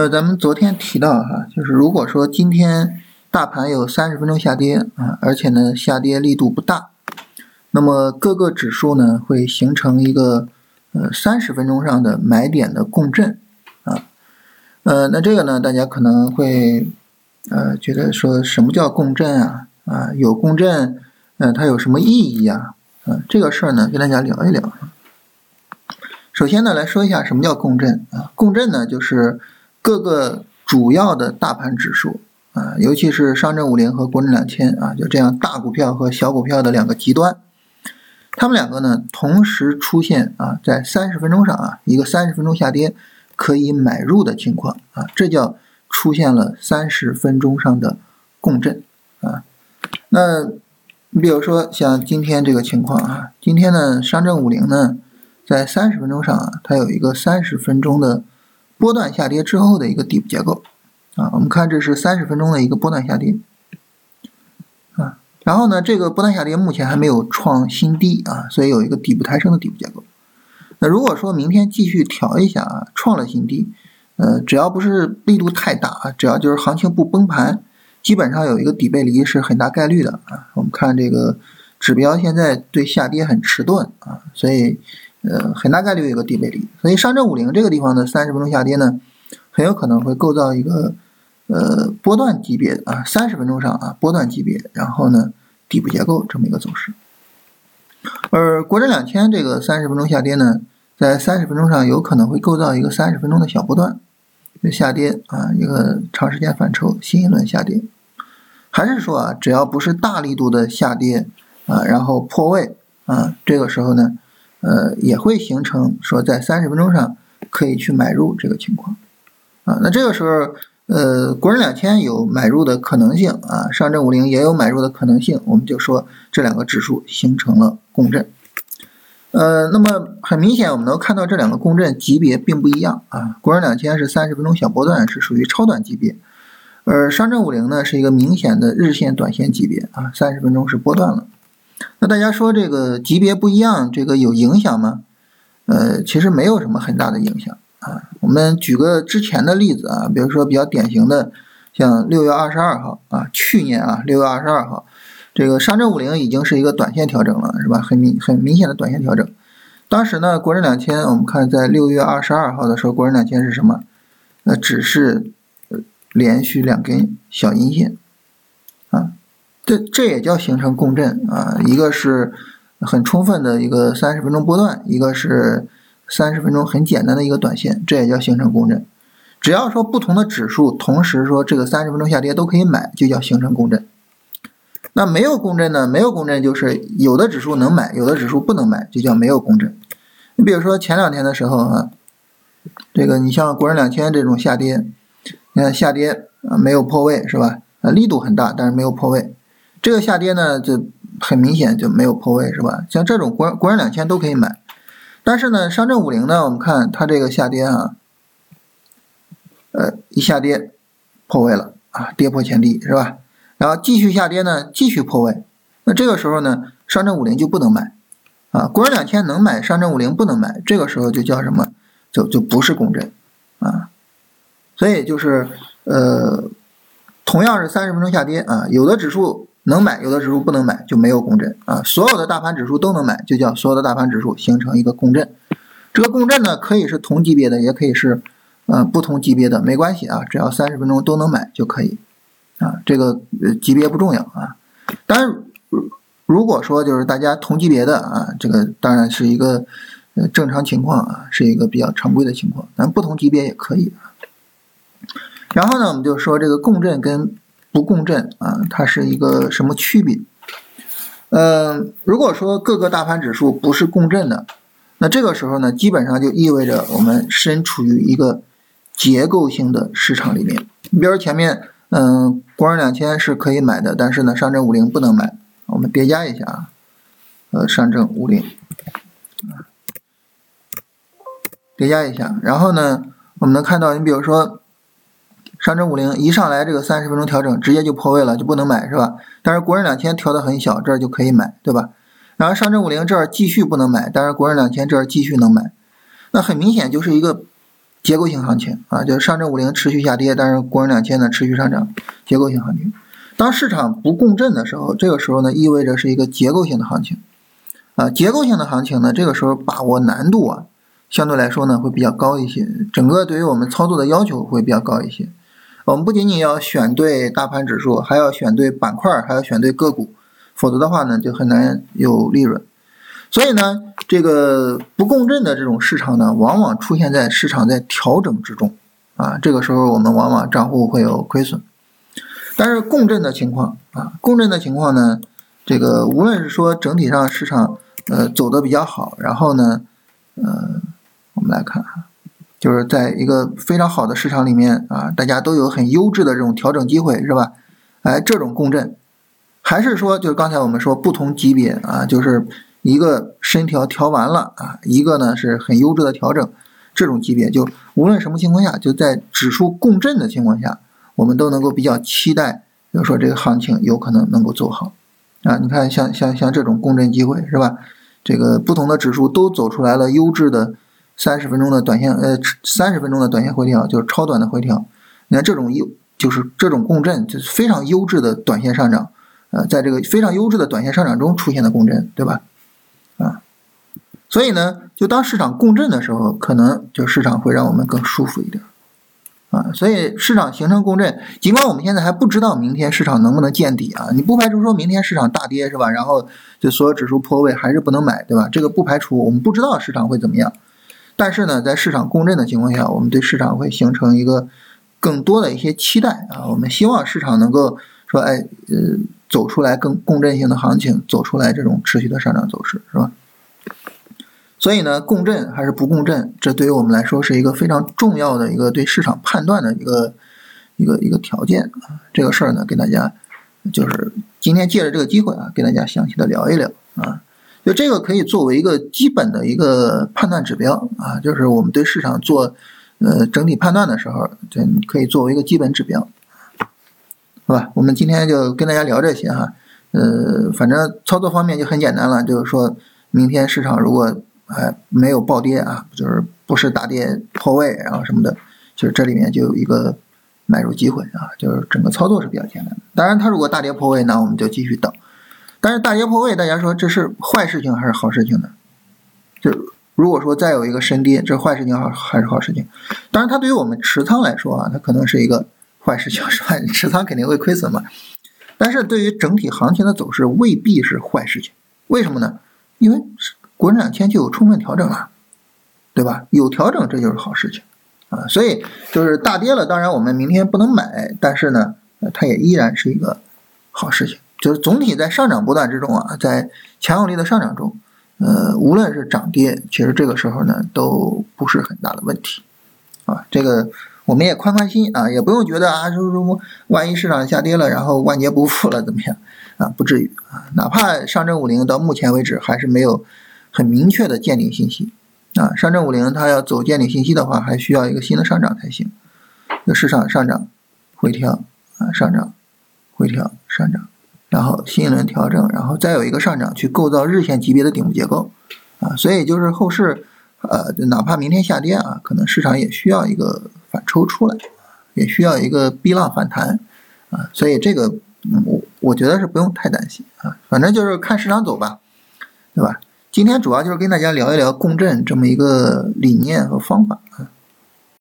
呃，咱们昨天提到哈，就是如果说今天大盘有三十分钟下跌啊，而且呢下跌力度不大，那么各个指数呢会形成一个呃三十分钟上的买点的共振啊，呃，那这个呢大家可能会呃觉得说什么叫共振啊啊有共振，呃它有什么意义啊？嗯，这个事儿呢跟大家聊一聊。首先呢来说一下什么叫共振啊？共振呢就是。各个主要的大盘指数啊，尤其是上证五零和国证两千啊，就这样大股票和小股票的两个极端，它们两个呢同时出现啊，在三十分钟上啊，一个三十分钟下跌可以买入的情况啊，这叫出现了三十分钟上的共振啊。那你比如说像今天这个情况啊，今天呢上证五零呢在三十分钟上啊，它有一个三十分钟的。波段下跌之后的一个底部结构，啊，我们看这是三十分钟的一个波段下跌，啊，然后呢，这个波段下跌目前还没有创新低啊，所以有一个底部抬升的底部结构。那如果说明天继续调一下啊，创了新低，呃，只要不是力度太大啊，只要就是行情不崩盘，基本上有一个底背离是很大概率的啊。我们看这个指标现在对下跌很迟钝啊，所以。呃，很大概率有一个底背离，所以上证五零这个地方的三十分钟下跌呢，很有可能会构造一个呃波段级别啊，三十分钟上啊波段级别，然后呢底部结构这么一个走势。而国证两千这个三十分钟下跌呢，在三十分钟上有可能会构造一个三十分钟的小波段就下跌啊，一个长时间反抽，新一轮下跌。还是说啊，只要不是大力度的下跌啊，然后破位啊，这个时候呢？呃，也会形成说在三十分钟上可以去买入这个情况，啊，那这个时候，呃，国证两千有买入的可能性啊，上证五零也有买入的可能性，我们就说这两个指数形成了共振，呃，那么很明显我们能看到这两个共振级别并不一样啊，国证两千是三十分钟小波段，是属于超短级别，而上证五零呢是一个明显的日线短线级别啊，三十分钟是波段了。那大家说这个级别不一样，这个有影响吗？呃，其实没有什么很大的影响啊。我们举个之前的例子啊，比如说比较典型的，像六月二十二号啊，去年啊六月二十二号，这个上证五零已经是一个短线调整了，是吧？很明很明显的短线调整。当时呢，国证两千，我们看在六月二十二号的时候，国证两千是什么？呃，只是连续两根小阴线。这这也叫形成共振啊，一个是很充分的一个三十分钟波段，一个是三十分钟很简单的一个短线，这也叫形成共振。只要说不同的指数同时说这个三十分钟下跌都可以买，就叫形成共振。那没有共振呢？没有共振就是有的指数能买，有的指数不能买，就叫没有共振。你比如说前两天的时候啊，这个你像国证两千这种下跌，你看下跌啊没有破位是吧？啊力度很大，但是没有破位。这个下跌呢，就很明显就没有破位，是吧？像这种国国证两千都可以买，但是呢，上证五零呢，我们看它这个下跌啊，呃，一下跌破位了啊，跌破前低，是吧？然后继续下跌呢，继续破位，那这个时候呢，上证五零就不能买啊，国证两千能买，上证五零不能买，这个时候就叫什么？就就不是共振啊，所以就是呃，同样是三十分钟下跌啊，有的指数。能买有的指数不能买就没有共振啊，所有的大盘指数都能买就叫所有的大盘指数形成一个共振。这个共振呢可以是同级别的，也可以是呃不同级别的，没关系啊，只要三十分钟都能买就可以啊，这个呃级别不重要啊。当然，如果说就是大家同级别的啊，这个当然是一个呃正常情况啊，是一个比较常规的情况，咱不同级别也可以啊。然后呢，我们就说这个共振跟。不共振啊，它是一个什么区别？嗯，如果说各个大盘指数不是共振的，那这个时候呢，基本上就意味着我们身处于一个结构性的市场里面。你比如前面，嗯，国证两千是可以买的，但是呢，上证五零不能买。我们叠加一下啊，呃，上证五零，叠加一下，然后呢，我们能看到，你比如说。上证五零一上来这个三十分钟调整，直接就破位了，就不能买是吧？但是国证两千调的很小，这儿就可以买，对吧？然后上证五零这儿继续不能买，但是国证两千这儿继续能买。那很明显就是一个结构性行情啊，就是上证五零持续下跌，但是国证两千呢持续上涨，结构性行情。当市场不共振的时候，这个时候呢意味着是一个结构性的行情啊，结构性的行情呢，这个时候把握难度啊，相对来说呢会比较高一些，整个对于我们操作的要求会比较高一些。我们不仅仅要选对大盘指数，还要选对板块，还要选对个股，否则的话呢就很难有利润。所以呢，这个不共振的这种市场呢，往往出现在市场在调整之中，啊，这个时候我们往往账户会有亏损。但是共振的情况啊，共振的情况呢，这个无论是说整体上市场呃走的比较好，然后呢，呃，我们来看啊，就是在一个非常好的市场里面啊，大家都有很优质的这种调整机会，是吧？哎，这种共振，还是说就是刚才我们说不同级别啊，就是。一个深调调完了啊，一个呢是很优质的调整，这种级别就无论什么情况下，就在指数共振的情况下，我们都能够比较期待，比如说这个行情有可能能够走好啊。你看像像像这种共振机会是吧？这个不同的指数都走出来了优质的三十分钟的短线呃三十分钟的短线回调，就是超短的回调。你看这种优就是这种共振就是非常优质的短线上涨，呃，在这个非常优质的短线上涨中出现的共振，对吧？啊，所以呢，就当市场共振的时候，可能就市场会让我们更舒服一点，啊，所以市场形成共振，尽管我们现在还不知道明天市场能不能见底啊，你不排除说明天市场大跌是吧？然后就所有指数破位还是不能买，对吧？这个不排除，我们不知道市场会怎么样，但是呢，在市场共振的情况下，我们对市场会形成一个更多的一些期待啊，我们希望市场能够说，哎，呃。走出来更共振性的行情，走出来这种持续的上涨走势，是吧？所以呢，共振还是不共振，这对于我们来说是一个非常重要的一个对市场判断的一个一个一个条件啊。这个事儿呢，给大家就是今天借着这个机会啊，给大家详细的聊一聊啊。就这个可以作为一个基本的一个判断指标啊，就是我们对市场做呃整体判断的时候，这可以作为一个基本指标。好吧，我们今天就跟大家聊这些哈，呃，反正操作方面就很简单了，就是说明天市场如果哎没有暴跌啊，就是不是大跌破位，然后什么的，就是这里面就有一个买入机会啊，就是整个操作是比较简单的。当然，它如果大跌破位，那我们就继续等。但是大跌破位，大家说这是坏事情还是好事情呢？就如果说再有一个深跌，这坏事情好还是好事情？当然，它对于我们持仓来说啊，它可能是一个。坏事情 是吧？你持仓肯定会亏损嘛。但是对于整体行情的走势，未必是坏事情。为什么呢？因为国证两千就有充分调整了，对吧？有调整，这就是好事情啊。所以就是大跌了，当然我们明天不能买，但是呢，它也依然是一个好事情。就是总体在上涨波段之中啊，在强有力的上涨中，呃，无论是涨跌，其实这个时候呢，都不是很大的问题啊。这个。我们也宽宽心啊，也不用觉得啊，说说万一市场下跌了，然后万劫不复了怎么样啊？不至于啊，哪怕上证五零到目前为止还是没有很明确的见顶信息啊。上证五零它要走见顶信息的话，还需要一个新的上涨才行。那市场上涨回调啊，上涨回调上涨，然后新一轮调整，然后再有一个上涨去构造日线级别的顶部结构啊。所以就是后市呃，哪怕明天下跌啊，可能市场也需要一个。反抽出来，也需要一个逼浪反弹啊，所以这个嗯我我觉得是不用太担心啊，反正就是看市场走吧，对吧？今天主要就是跟大家聊一聊共振这么一个理念和方法啊。